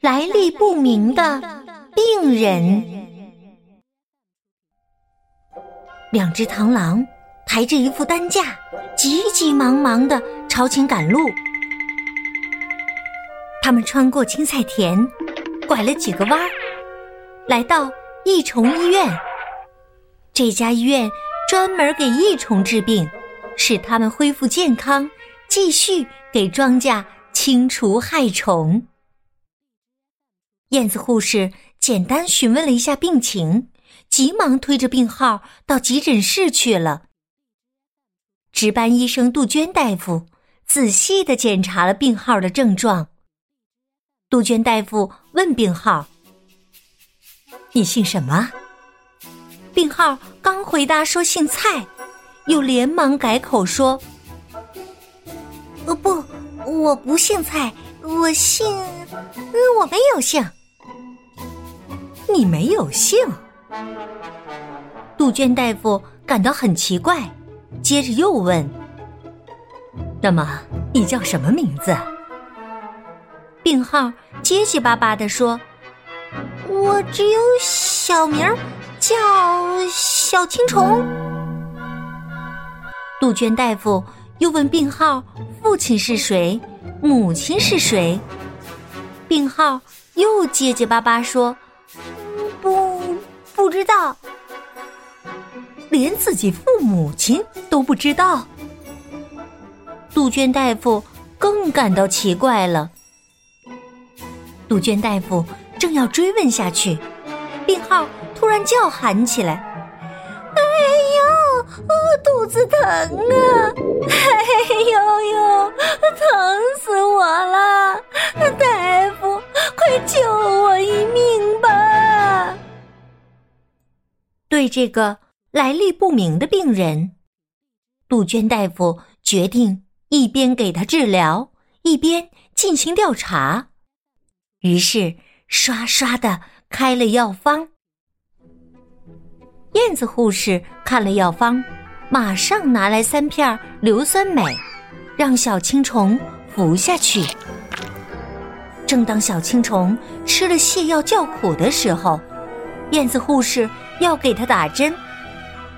来历不明的病人。两只螳螂抬着一副担架，急急忙忙的朝前赶路。他们穿过青菜田，拐了几个弯儿，来到益虫医院。这家医院专门给益虫治病，使它们恢复健康，继续给庄稼清除害虫。燕子护士简单询问了一下病情，急忙推着病号到急诊室去了。值班医生杜鹃大夫仔细的检查了病号的症状。杜鹃大夫问病号：“你姓什么？”病号刚回答说姓蔡，又连忙改口说：“呃，不，我不姓蔡，我姓……我没有姓。”你没有姓？杜鹃大夫感到很奇怪，接着又问：“那么你叫什么名字？”病号结结巴巴的说：“我只有小名，叫小青虫。”杜鹃大夫又问病号：“父亲是谁？母亲是谁？”病号又结结巴巴说：“，不知道，连自己父母亲都不知道。”杜鹃大夫更感到奇怪了。杜鹃大夫正要追问下去，病号突然叫喊起来：“哎呦，肚子疼啊！哎呦呦，疼死我了！大夫，快救我一命吧！”对这个来历不明的病人，杜鹃大夫决定一边给他治疗，一边进行调查。于是，刷刷的开了药方。燕子护士看了药方，马上拿来三片硫酸镁，让小青虫服下去。正当小青虫吃了泻药叫苦的时候，燕子护士要给他打针，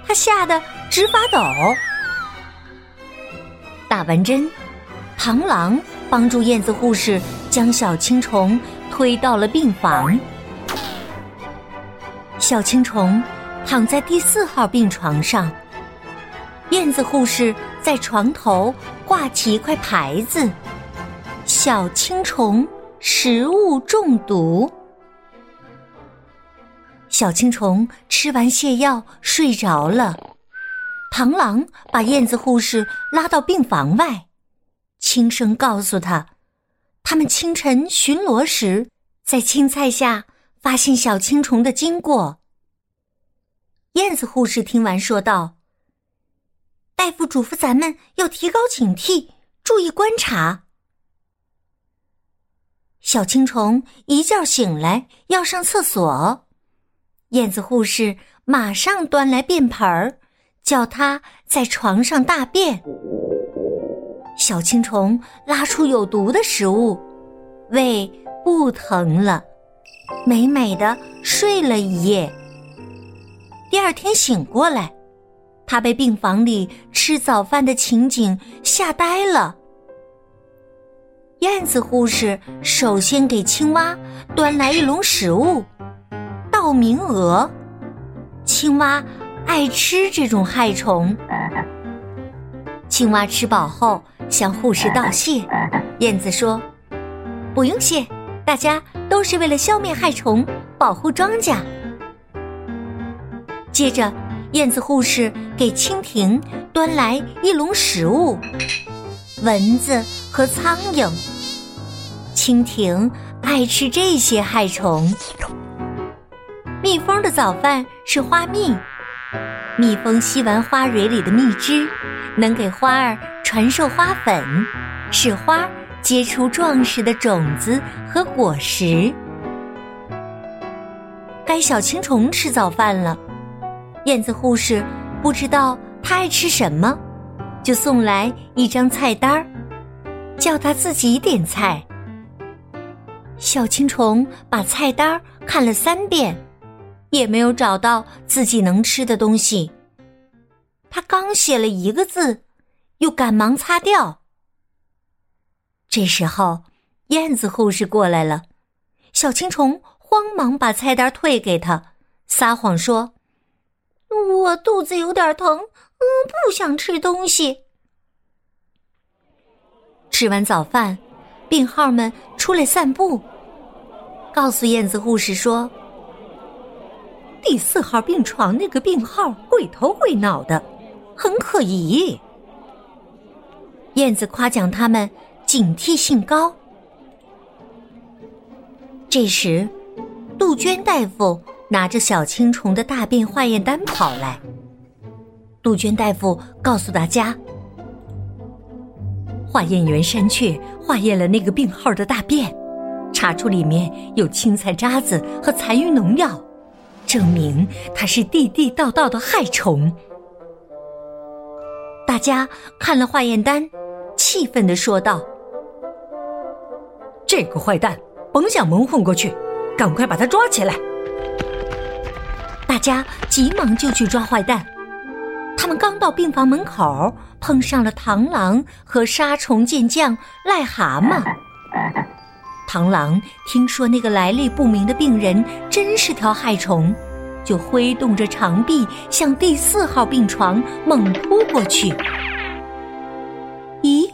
他吓得直发抖。打完针，螳螂帮助燕子护士将小青虫。推到了病房，小青虫躺在第四号病床上。燕子护士在床头挂起一块牌子：“小青虫食物中毒。”小青虫吃完泻药睡着了。螳螂把燕子护士拉到病房外，轻声告诉他。他们清晨巡逻时，在青菜下发现小青虫的经过。燕子护士听完说道：“大夫嘱咐咱们要提高警惕，注意观察。”小青虫一觉醒来要上厕所，燕子护士马上端来便盆儿，叫他在床上大便。小青虫拉出有毒的食物，胃不疼了，美美的睡了一夜。第二天醒过来，他被病房里吃早饭的情景吓呆了。燕子护士首先给青蛙端来一笼食物——报名额。青蛙爱吃这种害虫。青蛙吃饱后。向护士道谢，燕子说：“不用谢，大家都是为了消灭害虫，保护庄稼。”接着，燕子护士给蜻蜓端来一笼食物——蚊子和苍蝇。蜻蜓爱吃这些害虫。蜜蜂的早饭是花蜜，蜜蜂吸完花蕊里的蜜汁，能给花儿。传授花粉，使花结出壮实的种子和果实。该小青虫吃早饭了，燕子护士不知道它爱吃什么，就送来一张菜单儿，叫它自己点菜。小青虫把菜单看了三遍，也没有找到自己能吃的东西。他刚写了一个字，又赶忙擦掉。这时候，燕子护士过来了，小青虫慌忙把菜单退给他，撒谎说：“我肚子有点疼，嗯，不想吃东西。”吃完早饭，病号们出来散步。告诉燕子护士说：“第四号病床那个病号鬼头鬼脑的，很可疑。”燕子夸奖他们警惕性高。这时，杜鹃大夫拿着小青虫的大便化验单跑来。杜鹃大夫告诉大家：“化验员山雀化验了那个病号的大便。”查出里面有青菜渣子和残余农药，证明它是地地道道的害虫。大家看了化验单，气愤地说道：“这个坏蛋，甭想蒙混过去，赶快把他抓起来！”大家急忙就去抓坏蛋。他们刚到病房门口，碰上了螳螂和杀虫健将癞蛤蟆。螳螂听说那个来历不明的病人真是条害虫，就挥动着长臂向第四号病床猛扑过去。咦，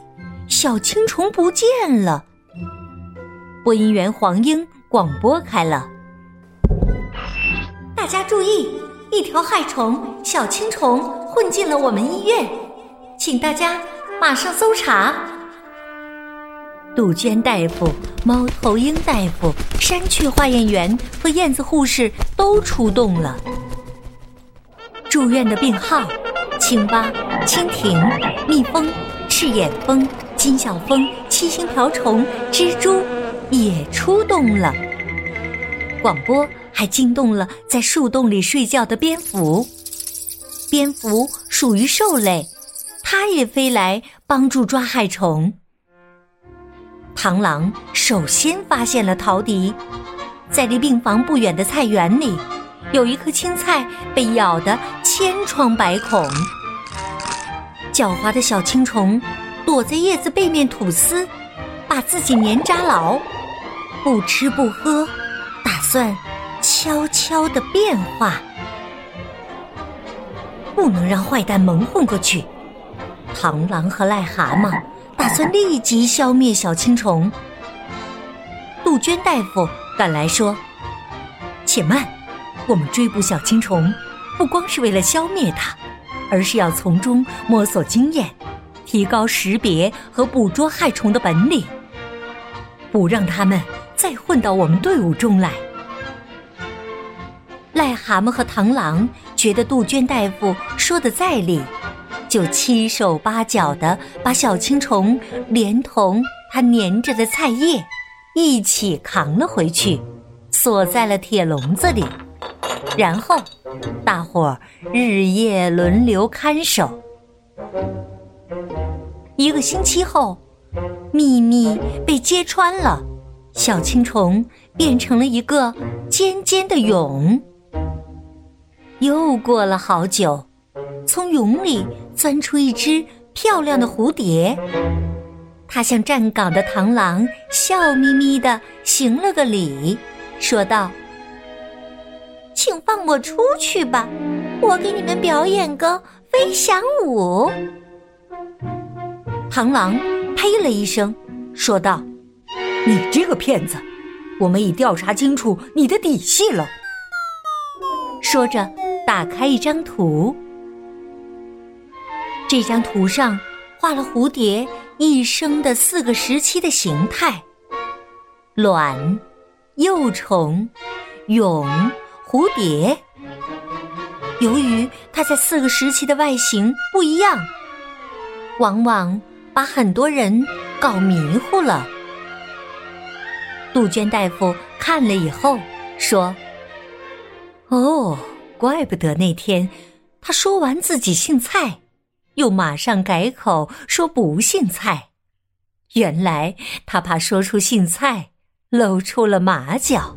小青虫不见了！播音员黄英广播开了：“大家注意，一条害虫小青虫混进了我们医院，请大家马上搜查。”杜鹃大夫、猫头鹰大夫、山雀化验员和燕子护士都出动了。住院的病号：青蛙、蜻蜓、蜜蜂、赤眼蜂、金小蜂、七星瓢虫、蜘蛛也出动了。广播还惊动了在树洞里睡觉的蝙蝠。蝙蝠属于兽类，它也飞来帮助抓害虫。螳螂首先发现了陶笛，在离病房不远的菜园里，有一颗青菜被咬得千疮百孔。狡猾的小青虫躲在叶子背面吐丝，把自己粘扎牢，不吃不喝，打算悄悄的变化，不能让坏蛋蒙混过去。螳螂和癞蛤蟆。打算立即消灭小青虫。杜鹃大夫赶来说：“且慢，我们追捕小青虫，不光是为了消灭它，而是要从中摸索经验，提高识别和捕捉害虫的本领，不让他们再混到我们队伍中来。”癞蛤蟆和螳螂觉得杜鹃大夫说的在理。就七手八脚的把小青虫连同它粘着的菜叶一起扛了回去，锁在了铁笼子里。然后，大伙儿日夜轮流看守。一个星期后，秘密被揭穿了，小青虫变成了一个尖尖的蛹。又过了好久。从蛹里钻出一只漂亮的蝴蝶，它向站岗的螳螂笑眯眯的行了个礼，说道：“请放我出去吧，我给你们表演个飞翔舞。”螳螂呸了一声，说道：“你这个骗子，我们已调查清楚你的底细了。”说着，打开一张图。这张图上画了蝴蝶一生的四个时期的形态：卵、幼虫、蛹、蝴蝶。由于它在四个时期的外形不一样，往往把很多人搞迷糊了。杜鹃大夫看了以后说：“哦，怪不得那天他说完自己姓蔡。”又马上改口说不姓蔡，原来他怕说出姓蔡露出了马脚。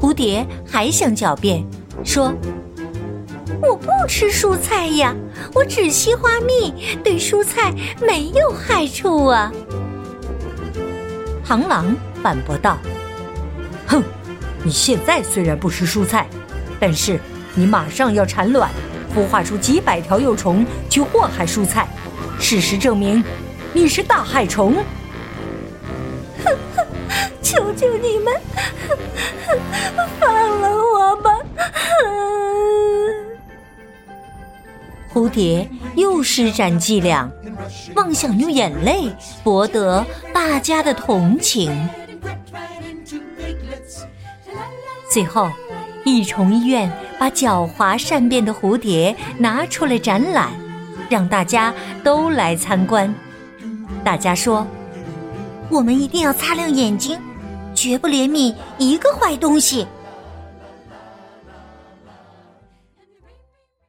蝴蝶还想狡辩，说：“我不吃蔬菜呀，我只吸花蜜，对蔬菜没有害处啊。”螳螂反驳道：“哼，你现在虽然不吃蔬菜，但是你马上要产卵，孵化出几百条幼虫去祸害蔬菜。事实证明，你是大害虫。”求求你们，放了我吧！蝴蝶又施展伎俩，妄想用眼泪博得大家的同情。最后，益虫医院把狡猾善变的蝴蝶拿出来展览，让大家都来参观。大家说：“我们一定要擦亮眼睛。”绝不怜悯一个坏东西。